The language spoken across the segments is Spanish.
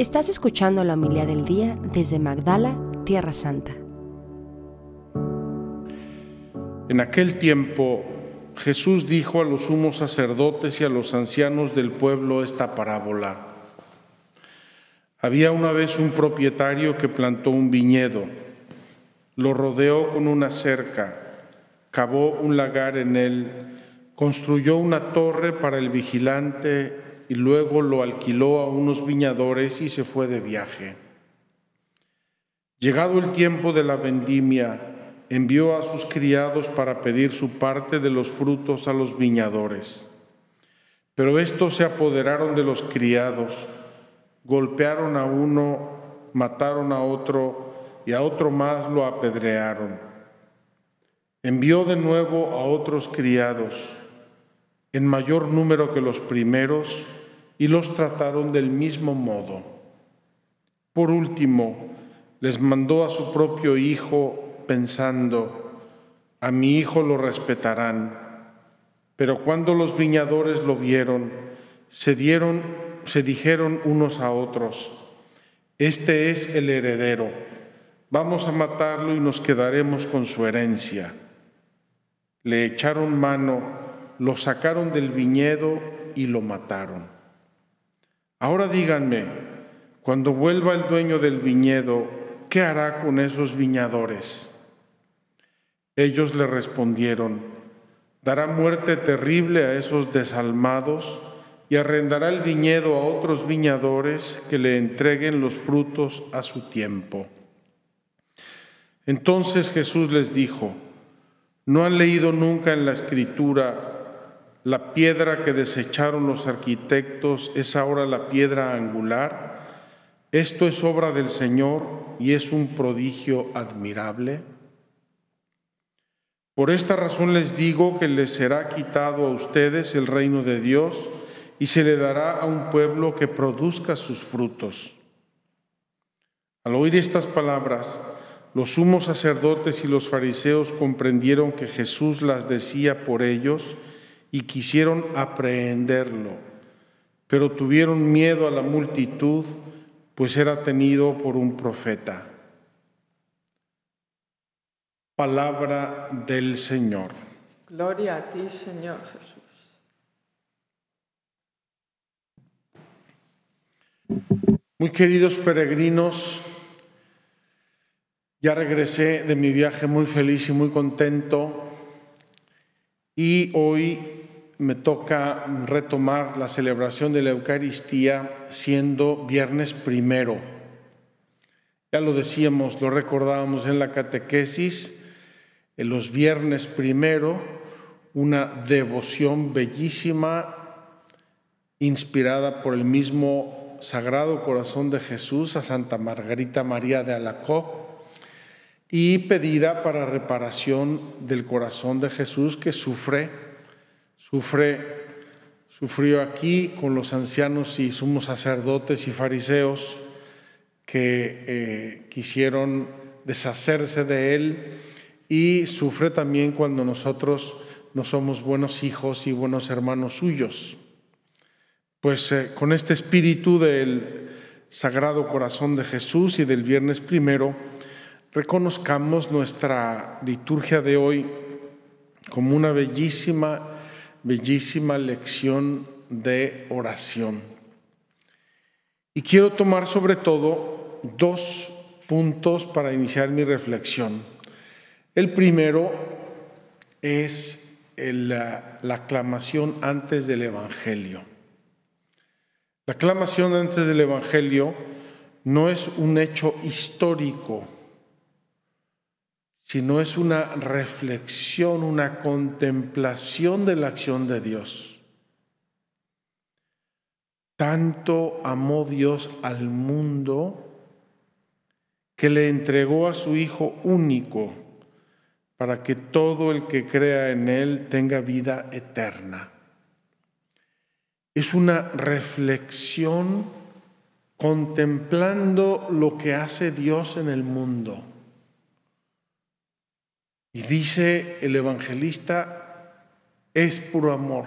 Estás escuchando la humildad del día desde Magdala, Tierra Santa. En aquel tiempo Jesús dijo a los sumos sacerdotes y a los ancianos del pueblo esta parábola. Había una vez un propietario que plantó un viñedo, lo rodeó con una cerca, cavó un lagar en él, construyó una torre para el vigilante y luego lo alquiló a unos viñadores y se fue de viaje. Llegado el tiempo de la vendimia, envió a sus criados para pedir su parte de los frutos a los viñadores. Pero estos se apoderaron de los criados, golpearon a uno, mataron a otro y a otro más lo apedrearon. Envió de nuevo a otros criados, en mayor número que los primeros, y los trataron del mismo modo. Por último, les mandó a su propio hijo pensando, a mi hijo lo respetarán. Pero cuando los viñadores lo vieron, se dieron, se dijeron unos a otros, este es el heredero, vamos a matarlo y nos quedaremos con su herencia. Le echaron mano, lo sacaron del viñedo y lo mataron. Ahora díganme, cuando vuelva el dueño del viñedo, ¿qué hará con esos viñadores? Ellos le respondieron, dará muerte terrible a esos desalmados y arrendará el viñedo a otros viñadores que le entreguen los frutos a su tiempo. Entonces Jesús les dijo, ¿no han leído nunca en la escritura la piedra que desecharon los arquitectos es ahora la piedra angular. Esto es obra del Señor y es un prodigio admirable. Por esta razón les digo que les será quitado a ustedes el reino de Dios y se le dará a un pueblo que produzca sus frutos. Al oír estas palabras, los sumos sacerdotes y los fariseos comprendieron que Jesús las decía por ellos y quisieron aprehenderlo, pero tuvieron miedo a la multitud, pues era tenido por un profeta. Palabra del Señor. Gloria a ti, Señor Jesús. Muy queridos peregrinos, ya regresé de mi viaje muy feliz y muy contento y hoy me toca retomar la celebración de la Eucaristía siendo viernes primero. Ya lo decíamos, lo recordábamos en la catequesis, en los viernes primero, una devoción bellísima, inspirada por el mismo Sagrado Corazón de Jesús a Santa Margarita María de Alacoc y pedida para reparación del corazón de Jesús que sufre Sufre, sufrió aquí con los ancianos y sumos sacerdotes y fariseos que eh, quisieron deshacerse de él y sufre también cuando nosotros no somos buenos hijos y buenos hermanos suyos. Pues eh, con este espíritu del Sagrado Corazón de Jesús y del viernes primero, reconozcamos nuestra liturgia de hoy como una bellísima bellísima lección de oración. Y quiero tomar sobre todo dos puntos para iniciar mi reflexión. El primero es la, aclamación antes del Evangelio. La aclamación antes del Evangelio no es un hecho histórico, sino es una reflexión, una contemplación de la acción de Dios. Tanto amó Dios al mundo que le entregó a su Hijo único para que todo el que crea en Él tenga vida eterna. Es una reflexión contemplando lo que hace Dios en el mundo y dice el evangelista, es puro amor.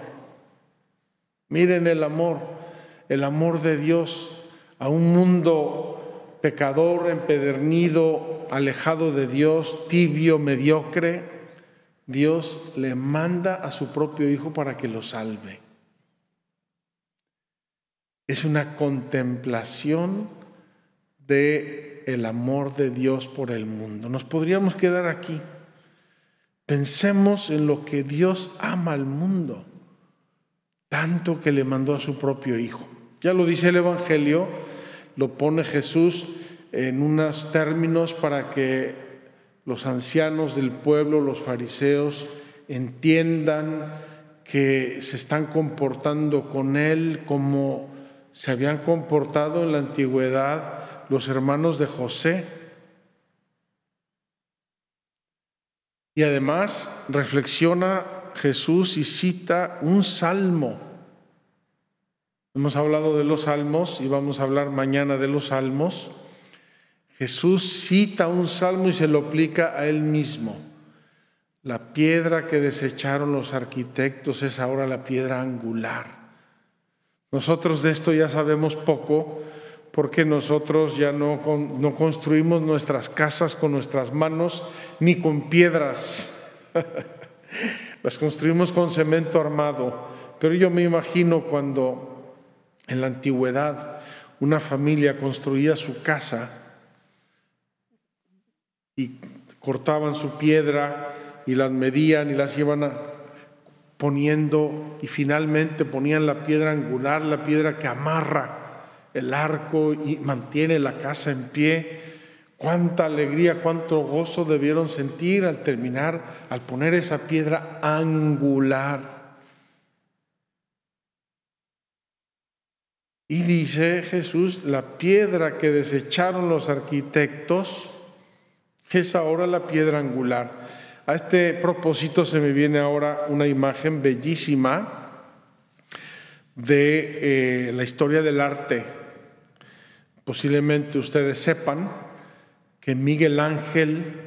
Miren el amor, el amor de Dios a un mundo pecador, empedernido, alejado de Dios, tibio, mediocre, Dios le manda a su propio Hijo para que lo salve. Es una contemplación de el amor de Dios por el mundo. Nos podríamos quedar aquí. Pensemos en lo que Dios ama al mundo, tanto que le mandó a su propio Hijo. Ya lo dice el Evangelio, lo pone Jesús en unos términos para que los ancianos del pueblo, los fariseos, entiendan que se están comportando con Él como se habían comportado en la antigüedad los hermanos de José. Y además reflexiona Jesús y cita un salmo. Hemos hablado de los salmos y vamos a hablar mañana de los salmos. Jesús cita un salmo y se lo aplica a él mismo. La piedra que desecharon los arquitectos es ahora la piedra angular. Nosotros de esto ya sabemos poco porque nosotros ya no, no construimos nuestras casas con nuestras manos ni con piedras. Las construimos con cemento armado. Pero yo me imagino cuando en la antigüedad una familia construía su casa, y cortaban su piedra y las medían y las iban poniendo y finalmente ponían la piedra angular, la piedra que amarra el arco y mantiene la casa en pie. Cuánta alegría, cuánto gozo debieron sentir al terminar, al poner esa piedra angular. Y dice Jesús, la piedra que desecharon los arquitectos, es ahora la piedra angular. A este propósito se me viene ahora una imagen bellísima de eh, la historia del arte. Posiblemente ustedes sepan que Miguel Ángel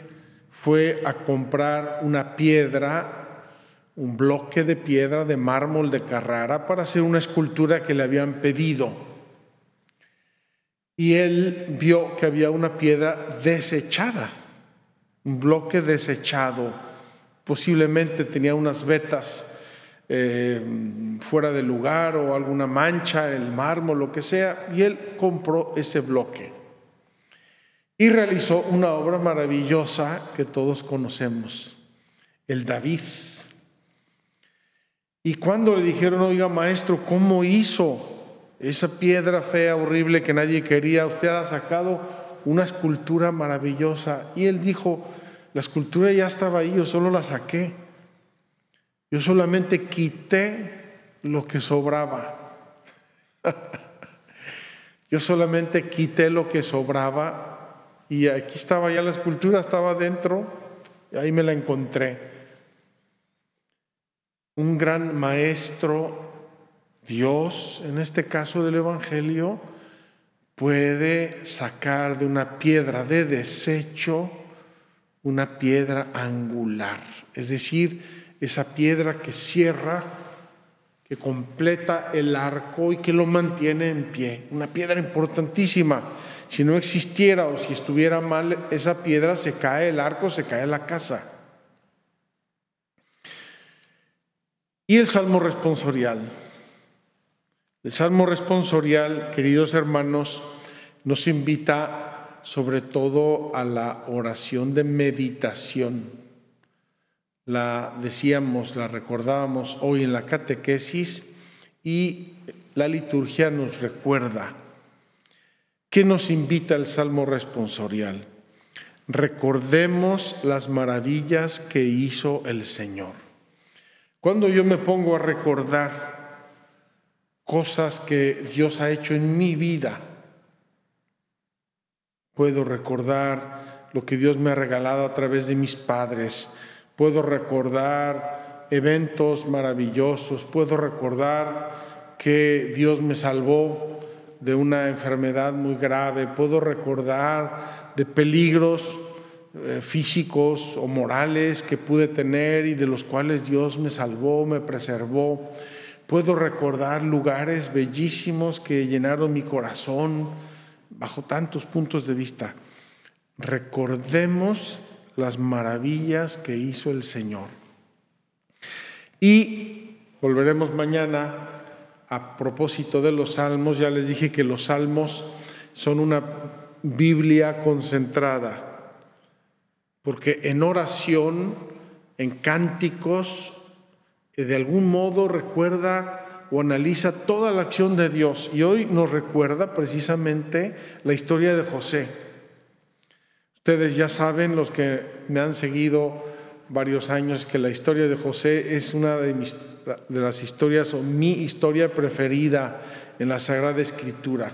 fue a comprar una piedra, un bloque de piedra de mármol de Carrara para hacer una escultura que le habían pedido. Y él vio que había una piedra desechada un bloque desechado, posiblemente tenía unas vetas eh, fuera de lugar o alguna mancha, el mármol, lo que sea, y él compró ese bloque y realizó una obra maravillosa que todos conocemos, el David. Y cuando le dijeron, oiga maestro, ¿cómo hizo esa piedra fea, horrible que nadie quería? Usted ha sacado una escultura maravillosa. Y él dijo, la escultura ya estaba ahí, yo solo la saqué. Yo solamente quité lo que sobraba. yo solamente quité lo que sobraba y aquí estaba ya la escultura, estaba dentro, y ahí me la encontré. Un gran maestro, Dios, en este caso del Evangelio, puede sacar de una piedra de desecho una piedra angular, es decir, esa piedra que cierra, que completa el arco y que lo mantiene en pie. Una piedra importantísima. Si no existiera o si estuviera mal esa piedra, se cae el arco, se cae la casa. Y el salmo responsorial. El salmo responsorial, queridos hermanos, nos invita sobre todo a la oración de meditación. La decíamos, la recordábamos hoy en la catequesis y la liturgia nos recuerda. ¿Qué nos invita el Salmo responsorial? Recordemos las maravillas que hizo el Señor. Cuando yo me pongo a recordar cosas que Dios ha hecho en mi vida, Puedo recordar lo que Dios me ha regalado a través de mis padres. Puedo recordar eventos maravillosos. Puedo recordar que Dios me salvó de una enfermedad muy grave. Puedo recordar de peligros eh, físicos o morales que pude tener y de los cuales Dios me salvó, me preservó. Puedo recordar lugares bellísimos que llenaron mi corazón bajo tantos puntos de vista. Recordemos las maravillas que hizo el Señor. Y volveremos mañana a propósito de los salmos. Ya les dije que los salmos son una Biblia concentrada, porque en oración, en cánticos, eh, de algún modo recuerda o analiza toda la acción de Dios. Y hoy nos recuerda precisamente la historia de José. Ustedes ya saben, los que me han seguido varios años, que la historia de José es una de, mis, las historias o mi historia preferida en la Sagrada Escritura.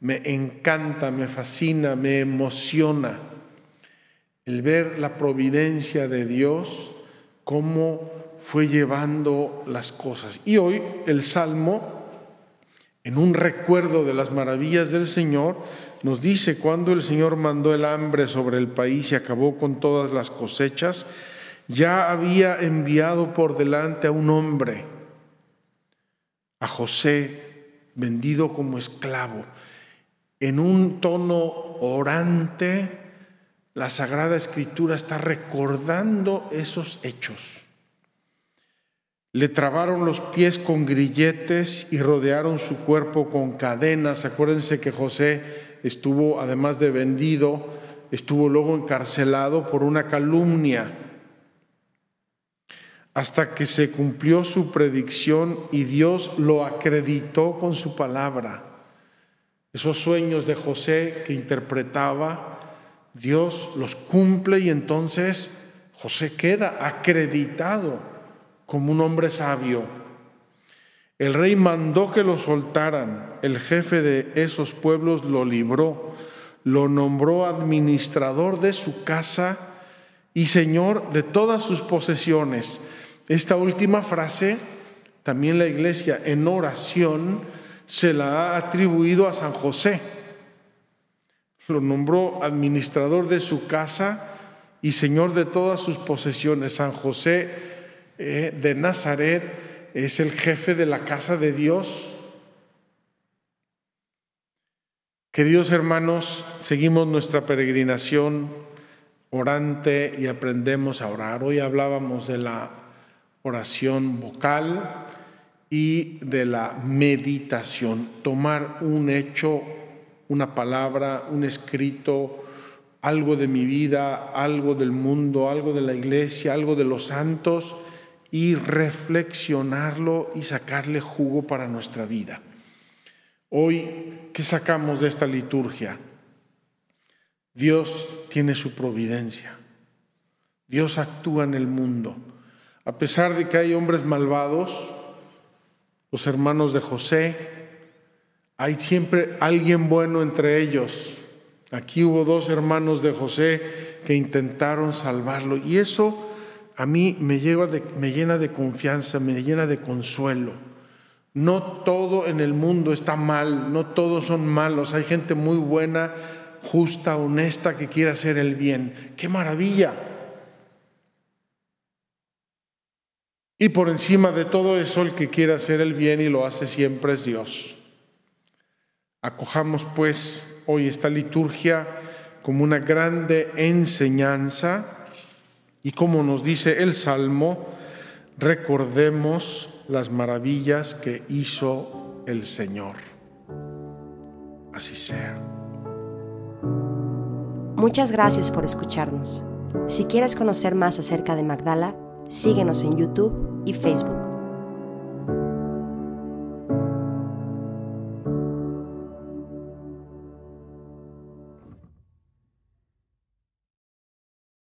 Me encanta, me fascina, me emociona el ver la providencia de Dios, cómo fue llevando las cosas. Y hoy el Salmo, en un recuerdo de las maravillas del Señor, nos dice cuando el Señor mandó el hambre sobre el país y acabó con todas las cosechas, ya había enviado por delante a un hombre, a José, vendido como esclavo. En un tono orante, la Sagrada Escritura está recordando esos hechos. Le trabaron los pies con grilletes y rodearon su cuerpo con cadenas. Acuérdense que José estuvo, además de vendido, estuvo luego encarcelado por una calumnia hasta que se cumplió su predicción y Dios lo acreditó con su palabra. Esos sueños de José que interpretaba, Dios los cumple y entonces José queda acreditado como un hombre sabio. El rey mandó que lo soltaran, el jefe de esos pueblos lo libró, lo nombró administrador de su casa y señor de todas sus posesiones. Esta última frase, también la iglesia en oración se la ha atribuido a San José. Lo nombró administrador de su casa y señor de todas sus posesiones. San José eh, de Nazaret es el jefe de la casa de Dios. Queridos hermanos, seguimos nuestra peregrinación orante y aprendemos a orar. Hoy hablábamos de la oración vocal y de la meditación, tomar un hecho, una palabra, un escrito, algo de mi vida, algo del mundo, algo de la iglesia, algo de los santos y reflexionarlo y sacarle jugo para nuestra vida. Hoy, ¿qué sacamos de esta liturgia? Dios tiene su providencia. Dios actúa en el mundo. A pesar de que hay hombres malvados, los hermanos de José, hay siempre alguien bueno entre ellos. Aquí hubo dos hermanos de José que intentaron salvarlo y eso a mí me, me llena de confianza, me llena de consuelo. No todo en el mundo está mal, no todos son malos. Hay gente muy buena, justa, honesta que quiere hacer el bien. ¡Qué maravilla! Y por encima de todo eso, el que quiere hacer el bien y lo hace siempre es Dios. Acojamos pues hoy esta liturgia como una grande enseñanza y como nos dice el Salmo, recordemos las maravillas que hizo el Señor. Así sea. Muchas gracias por escucharnos. Si quieres conocer más acerca de Magdala, síguenos en YouTube y Facebook.